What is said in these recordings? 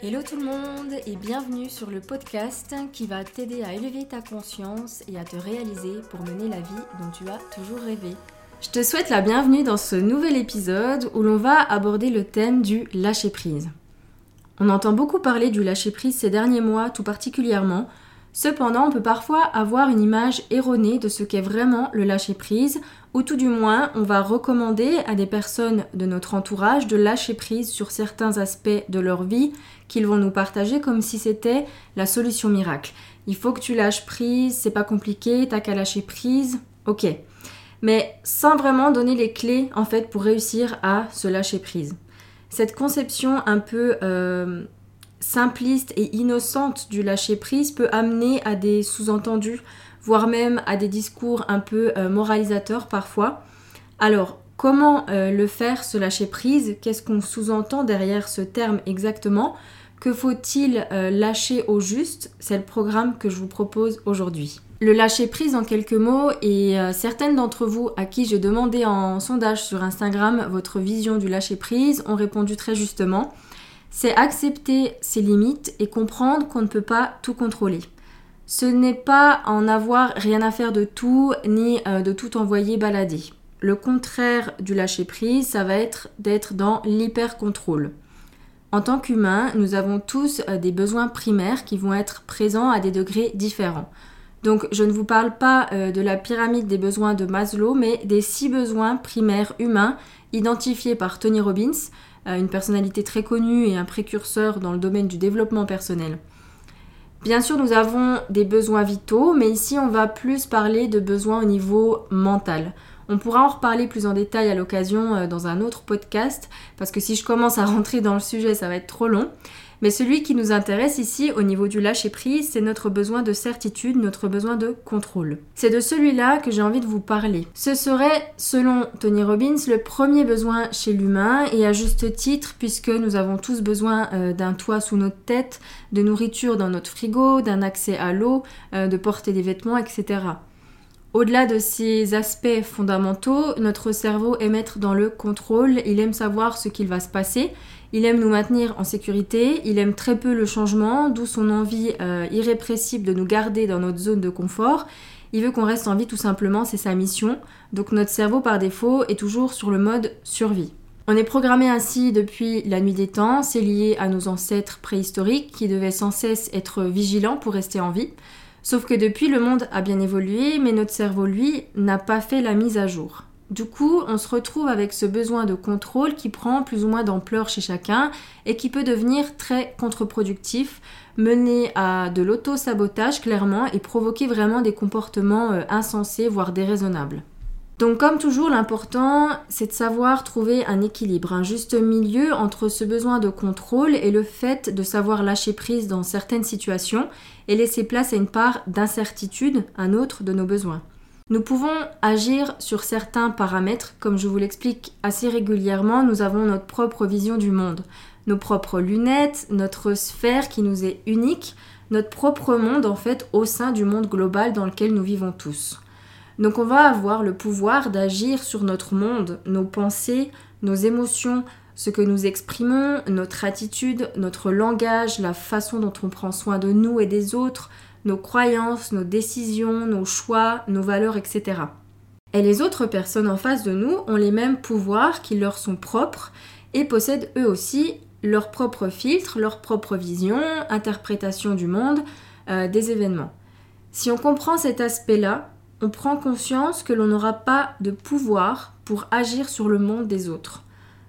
Hello tout le monde et bienvenue sur le podcast qui va t'aider à élever ta conscience et à te réaliser pour mener la vie dont tu as toujours rêvé. Je te souhaite la bienvenue dans ce nouvel épisode où l'on va aborder le thème du lâcher-prise. On entend beaucoup parler du lâcher-prise ces derniers mois tout particulièrement, cependant on peut parfois avoir une image erronée de ce qu'est vraiment le lâcher-prise ou tout du moins on va recommander à des personnes de notre entourage de lâcher prise sur certains aspects de leur vie qu'ils vont nous partager comme si c'était la solution miracle. Il faut que tu lâches prise, c'est pas compliqué, t'as qu'à lâcher prise, ok. Mais sans vraiment donner les clés en fait pour réussir à se lâcher prise. Cette conception un peu euh, simpliste et innocente du lâcher prise peut amener à des sous-entendus, voire même à des discours un peu euh, moralisateurs parfois. Alors, comment euh, le faire, se lâcher prise Qu'est-ce qu'on sous-entend derrière ce terme exactement? Que faut-il euh, lâcher au juste? C'est le programme que je vous propose aujourd'hui. Le lâcher prise en quelques mots, et certaines d'entre vous à qui j'ai demandé en sondage sur Instagram votre vision du lâcher prise ont répondu très justement c'est accepter ses limites et comprendre qu'on ne peut pas tout contrôler. Ce n'est pas en avoir rien à faire de tout, ni euh, de tout envoyer balader. Le contraire du lâcher prise, ça va être d'être dans l'hyper-contrôle. En tant qu'humains, nous avons tous euh, des besoins primaires qui vont être présents à des degrés différents. Donc je ne vous parle pas euh, de la pyramide des besoins de Maslow, mais des six besoins primaires humains identifiés par Tony Robbins, une personnalité très connue et un précurseur dans le domaine du développement personnel. Bien sûr, nous avons des besoins vitaux, mais ici on va plus parler de besoins au niveau mental. On pourra en reparler plus en détail à l'occasion euh, dans un autre podcast, parce que si je commence à rentrer dans le sujet, ça va être trop long. Mais celui qui nous intéresse ici au niveau du lâcher-prise, c'est notre besoin de certitude, notre besoin de contrôle. C'est de celui-là que j'ai envie de vous parler. Ce serait, selon Tony Robbins, le premier besoin chez l'humain et à juste titre puisque nous avons tous besoin euh, d'un toit sous notre tête, de nourriture dans notre frigo, d'un accès à l'eau, euh, de porter des vêtements, etc. Au-delà de ces aspects fondamentaux, notre cerveau aime être dans le contrôle, il aime savoir ce qu'il va se passer, il aime nous maintenir en sécurité, il aime très peu le changement, d'où son envie euh, irrépressible de nous garder dans notre zone de confort. Il veut qu'on reste en vie tout simplement, c'est sa mission. Donc notre cerveau par défaut est toujours sur le mode survie. On est programmé ainsi depuis la nuit des temps, c'est lié à nos ancêtres préhistoriques qui devaient sans cesse être vigilants pour rester en vie. Sauf que depuis, le monde a bien évolué, mais notre cerveau, lui, n'a pas fait la mise à jour. Du coup, on se retrouve avec ce besoin de contrôle qui prend plus ou moins d'ampleur chez chacun et qui peut devenir très contre-productif, mener à de l'auto-sabotage clairement et provoquer vraiment des comportements euh, insensés, voire déraisonnables. Donc comme toujours, l'important, c'est de savoir trouver un équilibre, un juste milieu entre ce besoin de contrôle et le fait de savoir lâcher prise dans certaines situations et laisser place à une part d'incertitude, un autre de nos besoins. Nous pouvons agir sur certains paramètres, comme je vous l'explique assez régulièrement, nous avons notre propre vision du monde, nos propres lunettes, notre sphère qui nous est unique, notre propre monde en fait au sein du monde global dans lequel nous vivons tous. Donc on va avoir le pouvoir d'agir sur notre monde, nos pensées, nos émotions, ce que nous exprimons, notre attitude, notre langage, la façon dont on prend soin de nous et des autres, nos croyances, nos décisions, nos choix, nos valeurs, etc. Et les autres personnes en face de nous ont les mêmes pouvoirs qui leur sont propres et possèdent eux aussi leur propre filtre, leur propre vision, interprétation du monde, euh, des événements. Si on comprend cet aspect-là, on prend conscience que l'on n'aura pas de pouvoir pour agir sur le monde des autres.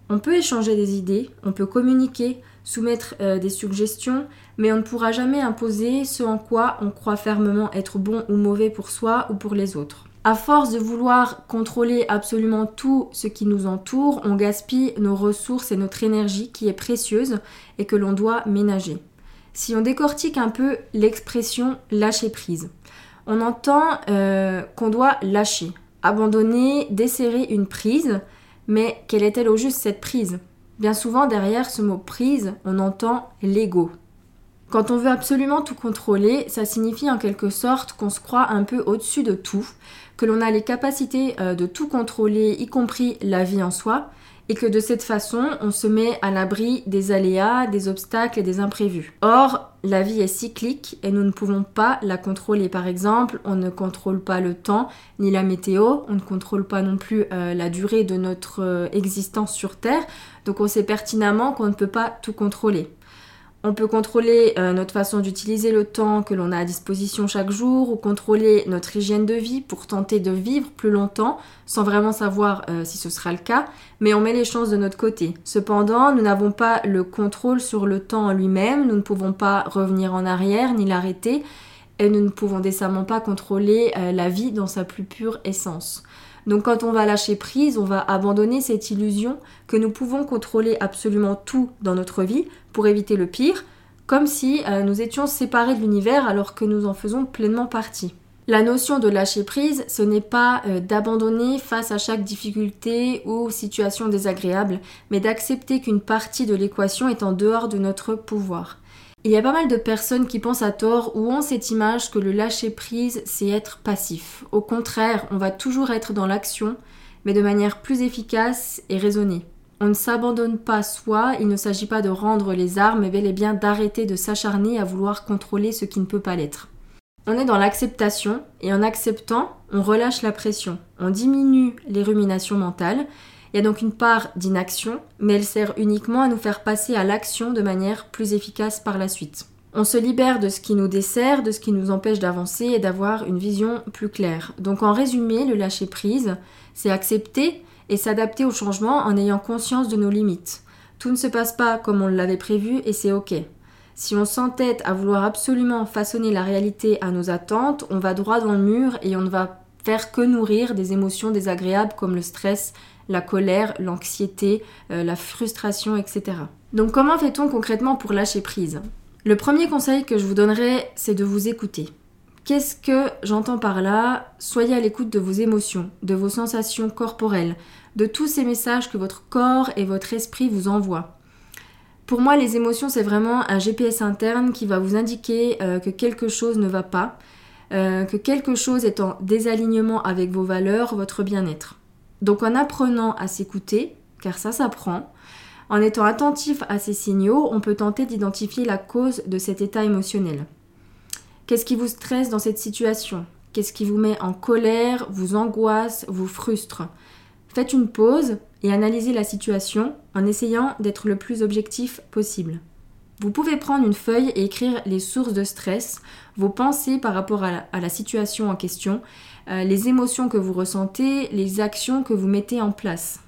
On peut échanger des idées, on peut communiquer, soumettre euh, des suggestions, mais on ne pourra jamais imposer ce en quoi on croit fermement être bon ou mauvais pour soi ou pour les autres. À force de vouloir contrôler absolument tout ce qui nous entoure, on gaspille nos ressources et notre énergie qui est précieuse et que l'on doit ménager. Si on décortique un peu l'expression lâcher prise, on entend euh, qu'on doit lâcher, abandonner, desserrer une prise, mais quelle est-elle au juste cette prise? Bien souvent, derrière ce mot prise, on entend l'ego. Quand on veut absolument tout contrôler, ça signifie en quelque sorte qu'on se croit un peu au-dessus de tout, que l'on a les capacités euh, de tout contrôler, y compris la vie en soi, et que de cette façon, on se met à l'abri des aléas, des obstacles et des imprévus. Or, la vie est cyclique et nous ne pouvons pas la contrôler. Par exemple, on ne contrôle pas le temps ni la météo, on ne contrôle pas non plus euh, la durée de notre euh, existence sur Terre, donc on sait pertinemment qu'on ne peut pas tout contrôler. On peut contrôler euh, notre façon d'utiliser le temps que l'on a à disposition chaque jour ou contrôler notre hygiène de vie pour tenter de vivre plus longtemps sans vraiment savoir euh, si ce sera le cas, mais on met les chances de notre côté. Cependant, nous n'avons pas le contrôle sur le temps en lui-même, nous ne pouvons pas revenir en arrière ni l'arrêter et nous ne pouvons décemment pas contrôler euh, la vie dans sa plus pure essence. Donc quand on va lâcher prise, on va abandonner cette illusion que nous pouvons contrôler absolument tout dans notre vie pour éviter le pire, comme si euh, nous étions séparés de l'univers alors que nous en faisons pleinement partie. La notion de lâcher prise, ce n'est pas euh, d'abandonner face à chaque difficulté ou situation désagréable, mais d'accepter qu'une partie de l'équation est en dehors de notre pouvoir. Il y a pas mal de personnes qui pensent à tort ou ont cette image que le lâcher prise, c'est être passif. Au contraire, on va toujours être dans l'action, mais de manière plus efficace et raisonnée. On ne s'abandonne pas soi, il ne s'agit pas de rendre les armes, mais bel et bien d'arrêter de s'acharner à vouloir contrôler ce qui ne peut pas l'être. On est dans l'acceptation, et en acceptant, on relâche la pression, on diminue les ruminations mentales, il y a donc une part d'inaction, mais elle sert uniquement à nous faire passer à l'action de manière plus efficace par la suite. On se libère de ce qui nous dessert, de ce qui nous empêche d'avancer et d'avoir une vision plus claire. Donc en résumé, le lâcher prise, c'est accepter et s'adapter au changement en ayant conscience de nos limites. Tout ne se passe pas comme on l'avait prévu et c'est ok. Si on s'entête à vouloir absolument façonner la réalité à nos attentes, on va droit dans le mur et on ne va faire que nourrir des émotions désagréables comme le stress, la colère, l'anxiété, euh, la frustration, etc. Donc comment fait-on concrètement pour lâcher prise? Le premier conseil que je vous donnerais, c'est de vous écouter. Qu'est-ce que j'entends par là? Soyez à l'écoute de vos émotions, de vos sensations corporelles, de tous ces messages que votre corps et votre esprit vous envoient. Pour moi, les émotions, c'est vraiment un GPS interne qui va vous indiquer euh, que quelque chose ne va pas, euh, que quelque chose est en désalignement avec vos valeurs, votre bien-être. Donc en apprenant à s'écouter, car ça s'apprend, en étant attentif à ces signaux, on peut tenter d'identifier la cause de cet état émotionnel. Qu'est-ce qui vous stresse dans cette situation? Qu'est-ce qui vous met en colère, vous angoisse, vous frustre? Faites une pause et analysez la situation en essayant d'être le plus objectif possible. Vous pouvez prendre une feuille et écrire les sources de stress, vos pensées par rapport à la, situation en question, euh, les émotions que vous ressentez, les actions que vous mettez en place.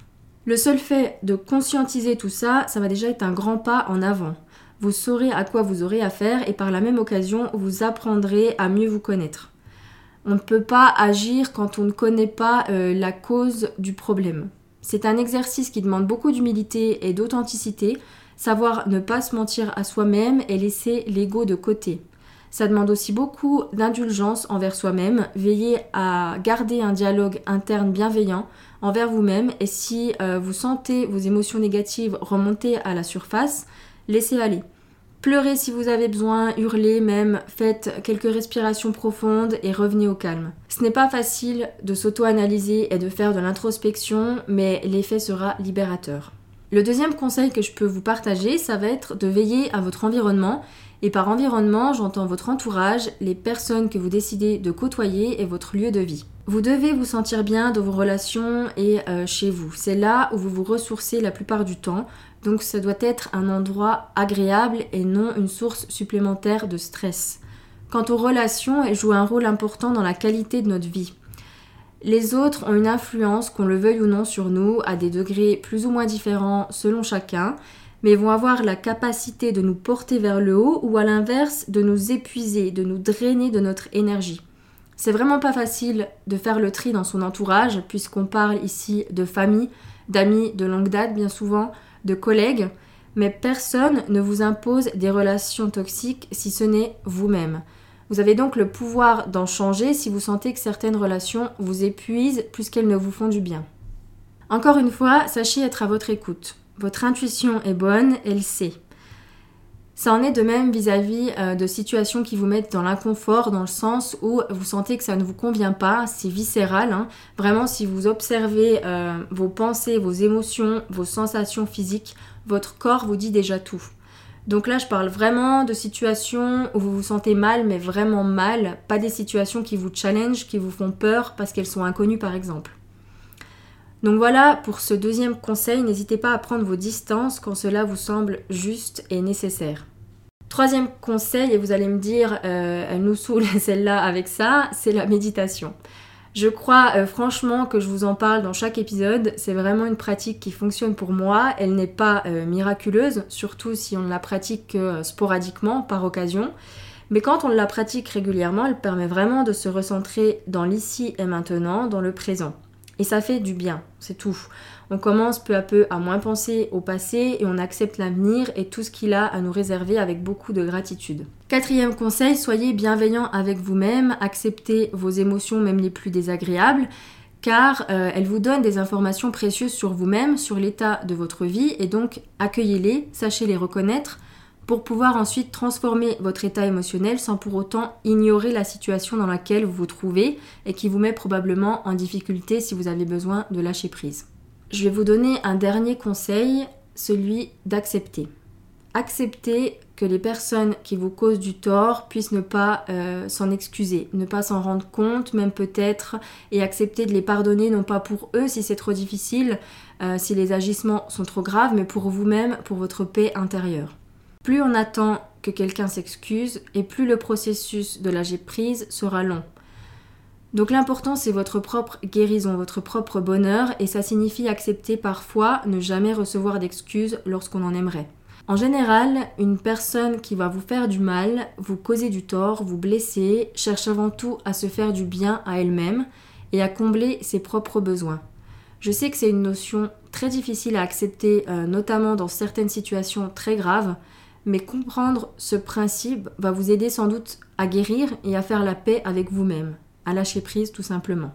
Le seul fait de conscientiser tout ça, ça va déjà être un grand pas en avant. Vous saurez à quoi vous aurez affaire et par la même occasion, vous apprendrez à mieux vous connaître. On ne peut pas agir quand on ne connaît pas euh, la cause du problème. C'est un exercice qui demande beaucoup d'humilité et d'authenticité savoir ne pas se mentir à soi-même et laisser l'ego de côté. Ça demande aussi beaucoup d'indulgence envers soi-même, veiller à garder un dialogue interne bienveillant envers vous-même et si euh, vous sentez vos émotions négatives remonter à la surface, laissez aller. Pleurez si vous avez besoin, hurlez même, faites quelques respirations profondes et revenez au calme. Ce n'est pas facile de s'auto-analyser et de faire de l'introspection, mais l'effet sera libérateur. Le deuxième conseil que je peux vous partager, ça va être de veiller à votre environnement. Et par environnement, j'entends votre entourage, les personnes que vous décidez de côtoyer et votre lieu de vie. Vous devez vous sentir bien dans vos relations et euh, chez vous. C'est là où vous vous ressourcez la plupart du temps. Donc ça doit être un endroit agréable et non une source supplémentaire de stress. Quant aux relations, elles jouent un rôle important dans la qualité de notre vie. Les autres ont une influence, qu'on le veuille ou non, sur nous, à des degrés plus ou moins différents selon chacun, mais vont avoir la capacité de nous porter vers le haut ou à l'inverse de nous épuiser, de nous drainer de notre énergie. C'est vraiment pas facile de faire le tri dans son entourage, puisqu'on parle ici de famille, d'amis de longue date bien souvent, de collègues, mais personne ne vous impose des relations toxiques si ce n'est vous-même. Vous avez donc le pouvoir d'en changer si vous sentez que certaines relations vous épuisent plus qu'elles ne vous font du bien. Encore une fois, sachez être à votre écoute. Votre intuition est bonne, elle sait. Ça en est de même vis-à-vis euh, de situations qui vous mettent dans l'inconfort, dans le sens où vous sentez que ça ne vous convient pas, c'est viscéral. Hein. Vraiment, si vous observez euh, vos pensées, vos émotions, vos sensations physiques, votre corps vous dit déjà tout. Donc là, je parle vraiment de situations où vous vous sentez mal, mais vraiment mal, pas des situations qui vous challenge, qui vous font peur parce qu'elles sont inconnues par exemple. Donc voilà pour ce deuxième conseil, n'hésitez pas à prendre vos distances quand cela vous semble juste et nécessaire. Troisième conseil, et vous allez me dire, euh, elle nous saoule celle-là avec ça, c'est la méditation. Je crois euh, franchement que je vous en parle dans chaque épisode. C'est vraiment une pratique qui fonctionne pour moi. Elle n'est pas euh, miraculeuse, surtout si on ne la pratique que sporadiquement, par occasion. Mais quand on la pratique régulièrement, elle permet vraiment de se recentrer dans l'ici et maintenant, dans le présent. Et ça fait du bien, c'est tout. On commence peu à peu à moins penser au passé et on accepte l'avenir et tout ce qu'il a à nous réserver avec beaucoup de gratitude. Quatrième conseil, soyez bienveillant avec vous-même, acceptez vos émotions même les plus désagréables car euh, elles vous donnent des informations précieuses sur vous-même, sur l'état de votre vie et donc accueillez-les, sachez les reconnaître, pour pouvoir ensuite transformer votre état émotionnel sans pour autant ignorer la situation dans laquelle vous vous trouvez et qui vous met probablement en difficulté si vous avez besoin de lâcher prise. Je vais vous donner un dernier conseil, celui d'accepter. Accepter que les personnes qui vous causent du tort puissent ne pas euh, s'en excuser, ne pas s'en rendre compte, même peut-être, et accepter de les pardonner, non pas pour eux si c'est trop difficile, euh, si les agissements sont trop graves, mais pour vous-même, pour votre paix intérieure. Plus on attend que quelqu'un s'excuse et plus le processus de lâcher prise sera long. Donc l'important c'est votre propre guérison, votre propre bonheur et ça signifie accepter parfois ne jamais recevoir d'excuses lorsqu'on en aimerait. En général, une personne qui va vous faire du mal, vous causer du tort, vous blesser, cherche avant tout à se faire du bien à elle-même et à combler ses propres besoins. Je sais que c'est une notion très difficile à accepter, euh, notamment dans certaines situations très graves, mais comprendre ce principe va vous aider sans doute à guérir et à faire la paix avec vous-même, à lâcher prise tout simplement.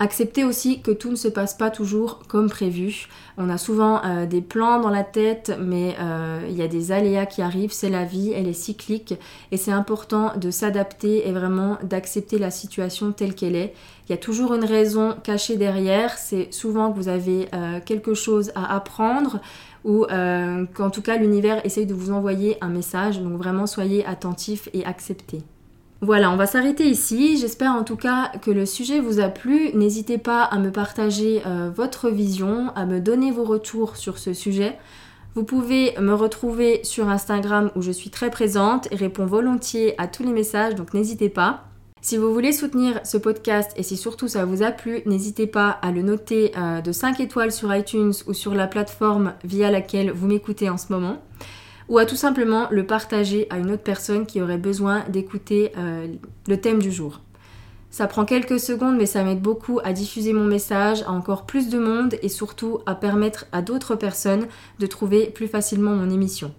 Acceptez aussi que tout ne se passe pas toujours comme prévu. On a souvent euh, des plans dans la tête, mais euh, il y a des aléas qui arrivent, c'est la vie, elle est cyclique, et c'est important de s'adapter et vraiment d'accepter la situation telle qu'elle est. Il y a toujours une raison cachée derrière, c'est souvent que vous avez euh, quelque chose à apprendre, ou qu'en tout cas l'univers essaye de vous envoyer un message, donc vraiment soyez attentifs et acceptez. Voilà, on va s'arrêter ici. J'espère en tout cas que le sujet vous a plu. N'hésitez pas à me partager euh, votre vision, à me donner vos retours sur ce sujet. Vous pouvez me retrouver sur Instagram où je suis très présente et réponds volontiers à tous les messages, donc n'hésitez pas. Si vous voulez soutenir ce podcast et si surtout ça vous a plu, n'hésitez pas à le noter euh, de 5 étoiles sur iTunes ou sur la plateforme via laquelle vous m'écoutez en ce moment ou à tout simplement le partager à une autre personne qui aurait besoin d'écouter euh, le thème du jour. Ça prend quelques secondes mais ça m'aide beaucoup à diffuser mon message à encore plus de monde et surtout à permettre à d'autres personnes de trouver plus facilement mon émission.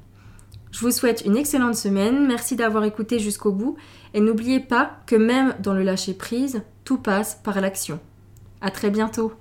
Je vous souhaite une excellente semaine, merci d'avoir écouté jusqu'au bout et n'oubliez pas que même dans le lâcher prise, tout passe par l'action. À très bientôt